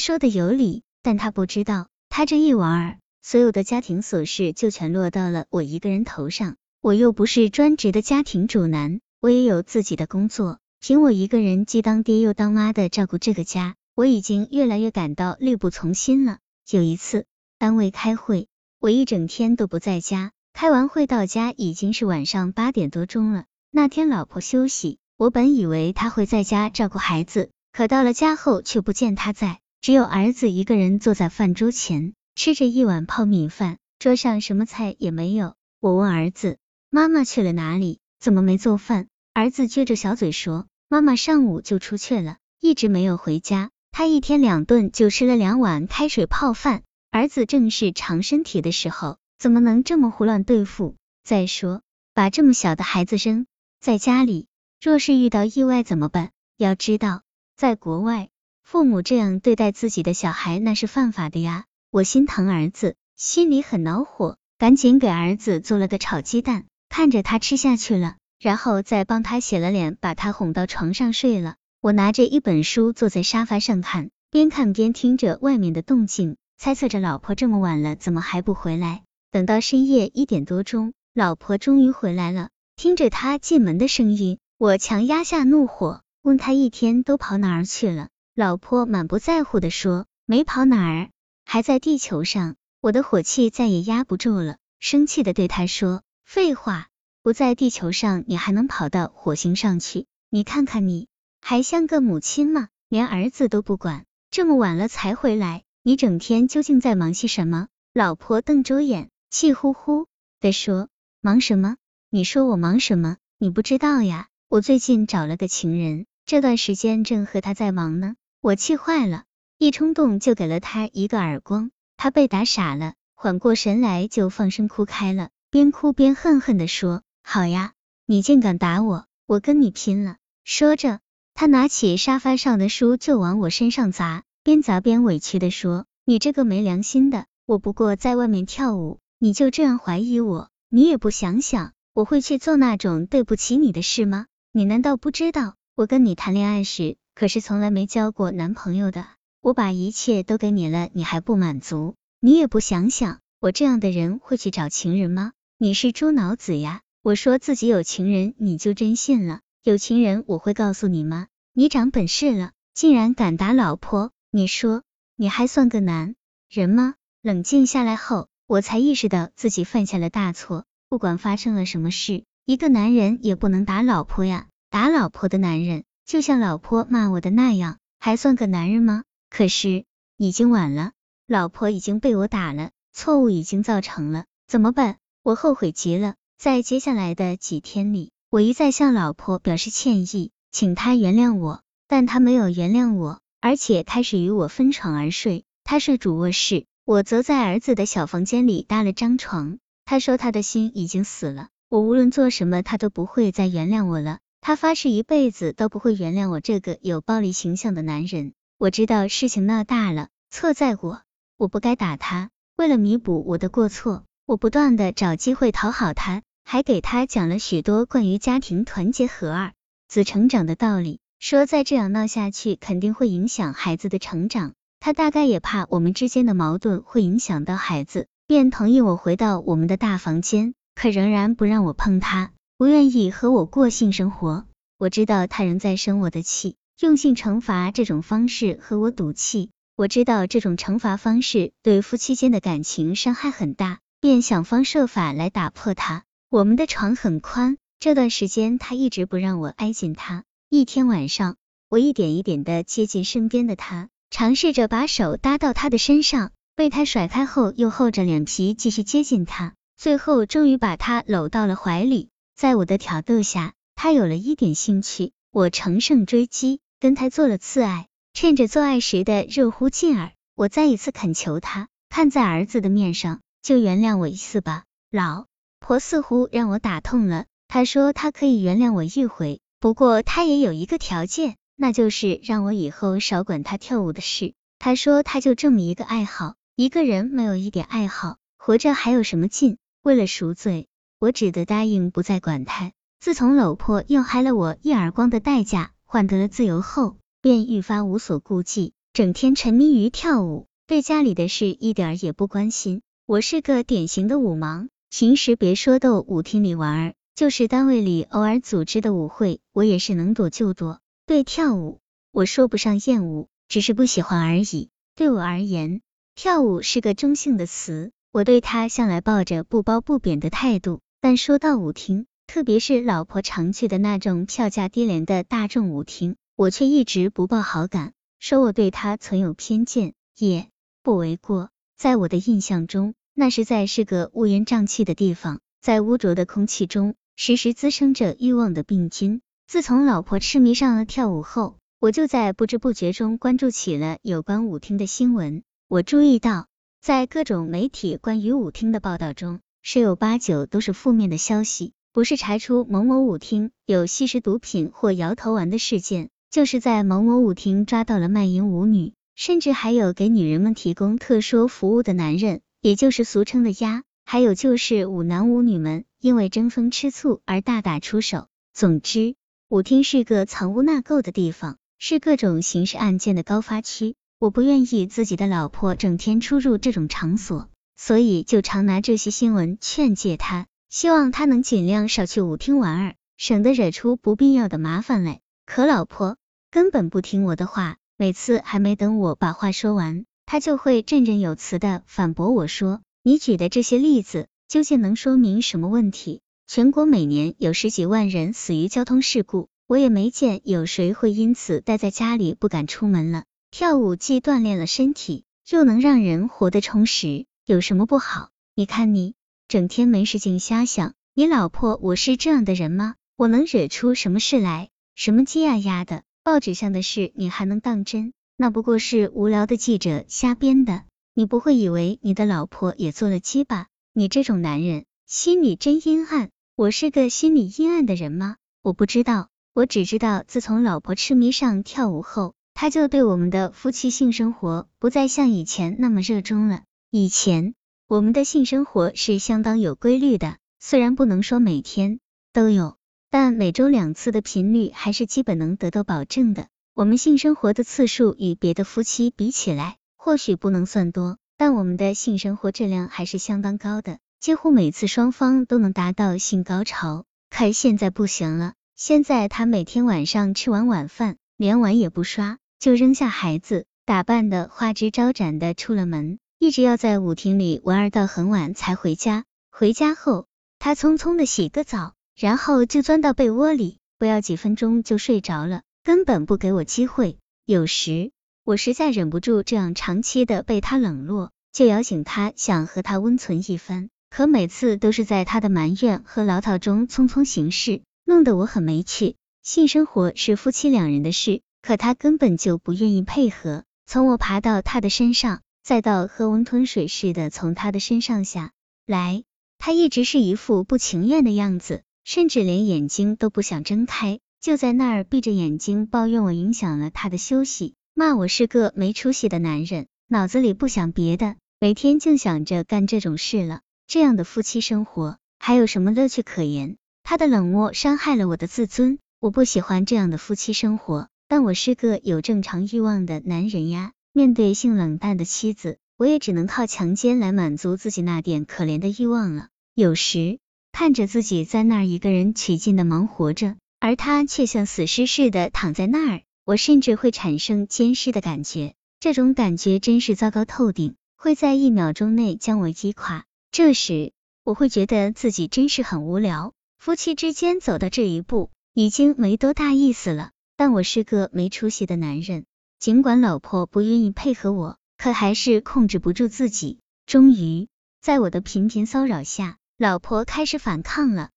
说的有理，但他不知道，他这一玩儿，所有的家庭琐事就全落到了我一个人头上。我又不是专职的家庭主男，我也有自己的工作，凭我一个人既当爹又当妈的照顾这个家，我已经越来越感到力不从心了。有一次单位开会，我一整天都不在家，开完会到家已经是晚上八点多钟了。那天老婆休息，我本以为她会在家照顾孩子，可到了家后却不见她在，只有儿子一个人坐在饭桌前吃着一碗泡米饭，桌上什么菜也没有。我问儿子。妈妈去了哪里？怎么没做饭？儿子撅着小嘴说：“妈妈上午就出去了，一直没有回家。他一天两顿就吃了两碗开水泡饭。儿子正是长身体的时候，怎么能这么胡乱对付？再说，把这么小的孩子扔在家里，若是遇到意外怎么办？要知道，在国外，父母这样对待自己的小孩那是犯法的呀。我心疼儿子，心里很恼火，赶紧给儿子做了个炒鸡蛋。”看着他吃下去了，然后再帮他洗了脸，把他哄到床上睡了。我拿着一本书坐在沙发上看，边看边听着外面的动静，猜测着老婆这么晚了怎么还不回来。等到深夜一点多钟，老婆终于回来了。听着她进门的声音，我强压下怒火，问她一天都跑哪儿去了。老婆满不在乎的说，没跑哪儿，还在地球上。我的火气再也压不住了，生气的对她说。废话，不在地球上，你还能跑到火星上去？你看看你，还像个母亲吗？连儿子都不管，这么晚了才回来，你整天究竟在忙些什么？老婆瞪着眼，气呼呼的说：“忙什么？你说我忙什么？你不知道呀？我最近找了个情人，这段时间正和他在忙呢。”我气坏了，一冲动就给了他一个耳光，他被打傻了，缓过神来就放声哭开了。边哭边恨恨的说：“好呀，你竟敢打我，我跟你拼了！”说着，他拿起沙发上的书就往我身上砸，边砸边委屈的说：“你这个没良心的，我不过在外面跳舞，你就这样怀疑我？你也不想想，我会去做那种对不起你的事吗？你难道不知道，我跟你谈恋爱时可是从来没交过男朋友的？我把一切都给你了，你还不满足？你也不想想，我这样的人会去找情人吗？”你是猪脑子呀！我说自己有情人，你就真信了？有情人我会告诉你吗？你长本事了，竟然敢打老婆！你说你还算个男人吗？冷静下来后，我才意识到自己犯下了大错。不管发生了什么事，一个男人也不能打老婆呀！打老婆的男人，就像老婆骂我的那样，还算个男人吗？可是已经晚了，老婆已经被我打了，错误已经造成了，怎么办？我后悔极了，在接下来的几天里，我一再向老婆表示歉意，请她原谅我，但她没有原谅我，而且开始与我分床而睡。她睡主卧室，我则在儿子的小房间里搭了张床。她说她的心已经死了，我无论做什么，她都不会再原谅我了。他发誓一辈子都不会原谅我这个有暴力形象的男人。我知道事情闹大了，错在我，我不该打他。为了弥补我的过错。我不断的找机会讨好他，还给他讲了许多关于家庭团结和儿子成长的道理，说再这样闹下去肯定会影响孩子的成长。他大概也怕我们之间的矛盾会影响到孩子，便同意我回到我们的大房间，可仍然不让我碰他，不愿意和我过性生活。我知道他仍在生我的气，用性惩罚这种方式和我赌气。我知道这种惩罚方式对夫妻间的感情伤害很大。便想方设法来打破它。我们的床很宽，这段时间他一直不让我挨近他。一天晚上，我一点一点的接近身边的他，尝试着把手搭到他的身上，被他甩开后，又厚着脸皮继续接近他，最后终于把他搂到了怀里。在我的挑逗下，他有了一点兴趣。我乘胜追击，跟他做了次爱。趁着做爱时的热乎劲儿，我再一次恳求他，看在儿子的面上。就原谅我一次吧，老婆似乎让我打痛了。她说她可以原谅我一回，不过她也有一个条件，那就是让我以后少管她跳舞的事。她说她就这么一个爱好，一个人没有一点爱好，活着还有什么劲？为了赎罪，我只得答应不再管他。自从老婆又挨了我一耳光的代价换得了自由后，便愈发无所顾忌。整天沉迷于跳舞，对家里的事一点也不关心。我是个典型的舞盲，平时别说到舞厅里玩儿，就是单位里偶尔组织的舞会，我也是能躲就躲。对跳舞，我说不上厌恶，只是不喜欢而已。对我而言，跳舞是个中性的词，我对它向来抱着不褒不贬的态度。但说到舞厅，特别是老婆常去的那种票价低廉的大众舞厅，我却一直不抱好感。说我对他存有偏见，也不为过。在我的印象中，那实在是个乌烟瘴气的地方，在污浊的空气中，时时滋生着欲望的病菌。自从老婆痴迷上了跳舞后，我就在不知不觉中关注起了有关舞厅的新闻。我注意到，在各种媒体关于舞厅的报道中，十有八九都是负面的消息，不是查出某某舞厅有吸食毒品或摇头丸的事件。就是在某某舞厅抓到了卖淫舞女，甚至还有给女人们提供特殊服务的男人，也就是俗称的鸭。还有就是舞男舞女们因为争风吃醋而大打出手。总之，舞厅是个藏污纳垢的地方，是各种刑事案件的高发区。我不愿意自己的老婆整天出入这种场所，所以就常拿这些新闻劝诫他，希望他能尽量少去舞厅玩儿，省得惹出不必要的麻烦来。可老婆。根本不听我的话，每次还没等我把话说完，他就会振振有词的反驳我说：“你举的这些例子究竟能说明什么问题？全国每年有十几万人死于交通事故，我也没见有谁会因此待在家里不敢出门了。跳舞既锻炼了身体，又能让人活得充实，有什么不好？你看你整天没事情瞎想，你老婆我是这样的人吗？我能惹出什么事来？什么鸡呀呀的？”报纸上的事你还能当真？那不过是无聊的记者瞎编的。你不会以为你的老婆也做了鸡吧？你这种男人心里真阴暗。我是个心里阴暗的人吗？我不知道，我只知道自从老婆痴迷上跳舞后，他就对我们的夫妻性生活不再像以前那么热衷了。以前我们的性生活是相当有规律的，虽然不能说每天都有。但每周两次的频率还是基本能得到保证的。我们性生活的次数与别的夫妻比起来，或许不能算多，但我们的性生活质量还是相当高的，几乎每次双方都能达到性高潮。可现在不行了，现在他每天晚上吃完晚饭，连碗也不刷，就扔下孩子，打扮的花枝招展的出了门，一直要在舞厅里玩儿到很晚才回家。回家后，他匆匆的洗个澡。然后就钻到被窝里，不要几分钟就睡着了，根本不给我机会。有时我实在忍不住这样长期的被他冷落，就摇醒他，想和他温存一番。可每次都是在他的埋怨和牢骚中匆匆行事，弄得我很没趣。性生活是夫妻两人的事，可他根本就不愿意配合。从我爬到他的身上，再到喝温吞水似的从他的身上下来，他一直是一副不情愿的样子。甚至连眼睛都不想睁开，就在那儿闭着眼睛抱怨我影响了他的休息，骂我是个没出息的男人，脑子里不想别的，每天净想着干这种事了。这样的夫妻生活还有什么乐趣可言？他的冷漠伤害了我的自尊，我不喜欢这样的夫妻生活。但我是个有正常欲望的男人呀，面对性冷淡的妻子，我也只能靠强奸来满足自己那点可怜的欲望了。有时。看着自己在那儿一个人起劲的忙活着，而他却像死尸似的躺在那儿，我甚至会产生监视的感觉。这种感觉真是糟糕透顶，会在一秒钟内将我击垮。这时，我会觉得自己真是很无聊。夫妻之间走到这一步，已经没多大意思了。但我是个没出息的男人，尽管老婆不愿意配合我，可还是控制不住自己。终于，在我的频频骚扰下，老婆开始反抗了，